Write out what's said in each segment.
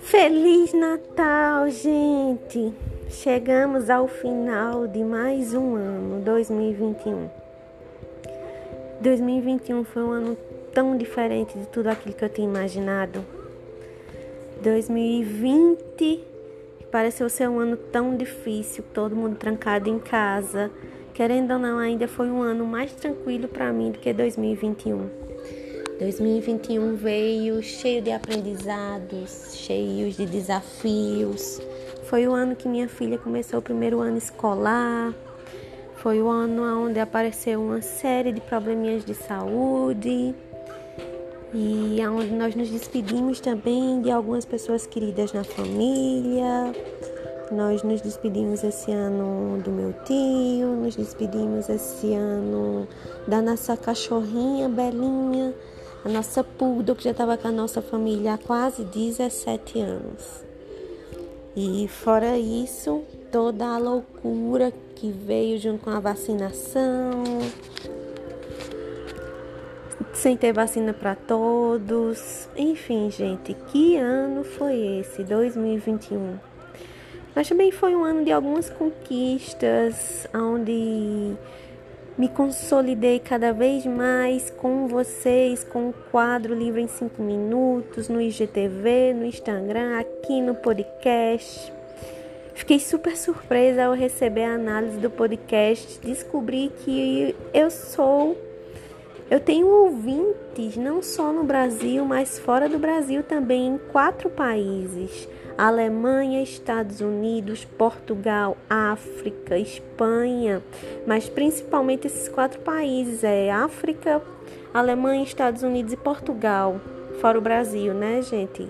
Feliz Natal, gente! Chegamos ao final de mais um ano, 2021. 2021 foi um ano tão diferente de tudo aquilo que eu tinha imaginado. 2020 pareceu ser um ano tão difícil, todo mundo trancado em casa. Querendo ou não, ainda foi um ano mais tranquilo para mim do que 2021. 2021 veio cheio de aprendizados, cheio de desafios. Foi o ano que minha filha começou o primeiro ano escolar. Foi o ano onde apareceu uma série de probleminhas de saúde. E onde nós nos despedimos também de algumas pessoas queridas na família. Nós nos despedimos esse ano do meu tio, nos despedimos esse ano da nossa cachorrinha Belinha a nossa Pudo, que já estava com a nossa família há quase 17 anos. E fora isso, toda a loucura que veio junto com a vacinação, sem ter vacina para todos. Enfim, gente, que ano foi esse, 2021? Mas também foi um ano de algumas conquistas, onde me consolidei cada vez mais com vocês, com o quadro Livre em 5 Minutos, no IGTV, no Instagram, aqui no podcast. Fiquei super surpresa ao receber a análise do podcast, descobri que eu sou eu tenho ouvintes não só no Brasil, mas fora do Brasil também em quatro países. Alemanha, Estados Unidos, Portugal, África, Espanha, mas principalmente esses quatro países é África, Alemanha, Estados Unidos e Portugal, fora o Brasil, né, gente?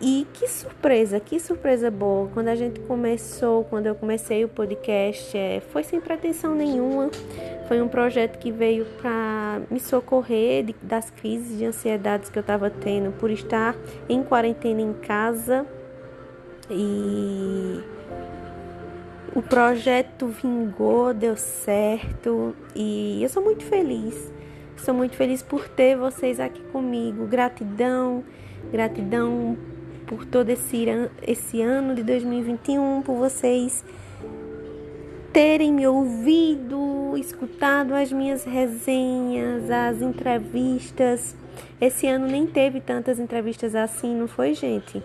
E que surpresa, que surpresa boa. Quando a gente começou, quando eu comecei o podcast, é, foi sem pretensão nenhuma. Foi um projeto que veio para me socorrer de, das crises de ansiedades que eu estava tendo por estar em quarentena em casa e o projeto vingou, deu certo e eu sou muito feliz. Sou muito feliz por ter vocês aqui comigo. Gratidão, gratidão por todo esse, esse ano de 2021, por vocês terem me ouvido, escutado as minhas resenhas, as entrevistas. Esse ano nem teve tantas entrevistas assim, não foi, gente?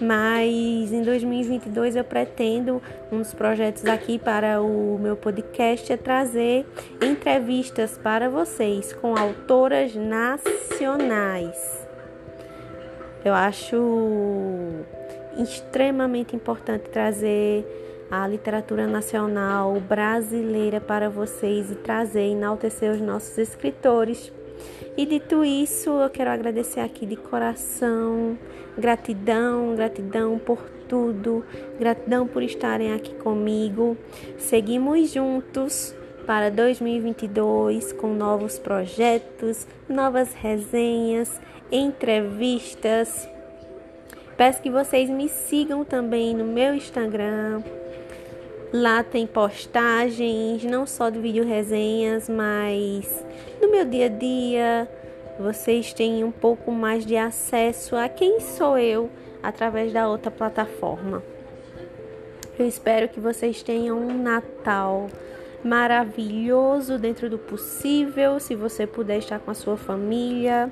Mas em 2022 eu pretendo um dos projetos aqui para o meu podcast é trazer entrevistas para vocês com autoras nacionais. Eu acho extremamente importante trazer a literatura nacional brasileira para vocês e trazer, enaltecer os nossos escritores e dito isso, eu quero agradecer aqui de coração, gratidão, gratidão por tudo, gratidão por estarem aqui comigo. Seguimos juntos para 2022 com novos projetos, novas resenhas, entrevistas. Peço que vocês me sigam também no meu Instagram, Lá tem postagens, não só de vídeo resenhas, mas no meu dia a dia vocês têm um pouco mais de acesso a quem sou eu através da outra plataforma. Eu espero que vocês tenham um Natal maravilhoso dentro do possível, se você puder estar com a sua família.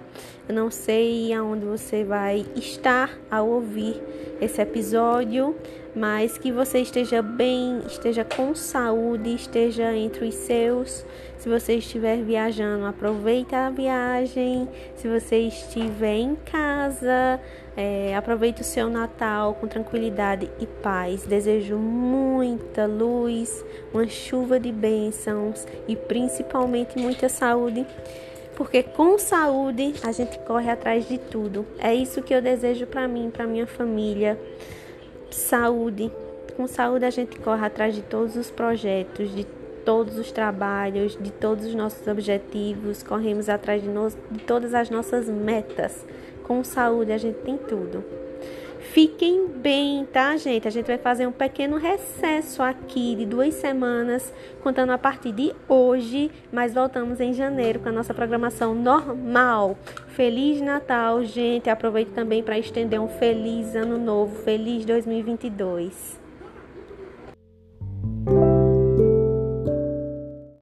Eu não sei aonde você vai estar ao ouvir esse episódio, mas que você esteja bem, esteja com saúde, esteja entre os seus. Se você estiver viajando, aproveita a viagem. Se você estiver em casa, é, aproveite o seu Natal com tranquilidade e paz. Desejo muita luz, uma chuva de bênçãos e principalmente muita saúde. Porque com saúde a gente corre atrás de tudo. É isso que eu desejo para mim, para minha família. Saúde. Com saúde a gente corre atrás de todos os projetos, de todos os trabalhos, de todos os nossos objetivos, corremos atrás de, no... de todas as nossas metas com saúde a gente tem tudo. Fiquem bem, tá, gente? A gente vai fazer um pequeno recesso aqui de duas semanas, contando a partir de hoje, mas voltamos em janeiro com a nossa programação normal. Feliz Natal, gente. Aproveito também para estender um feliz ano novo, feliz 2022.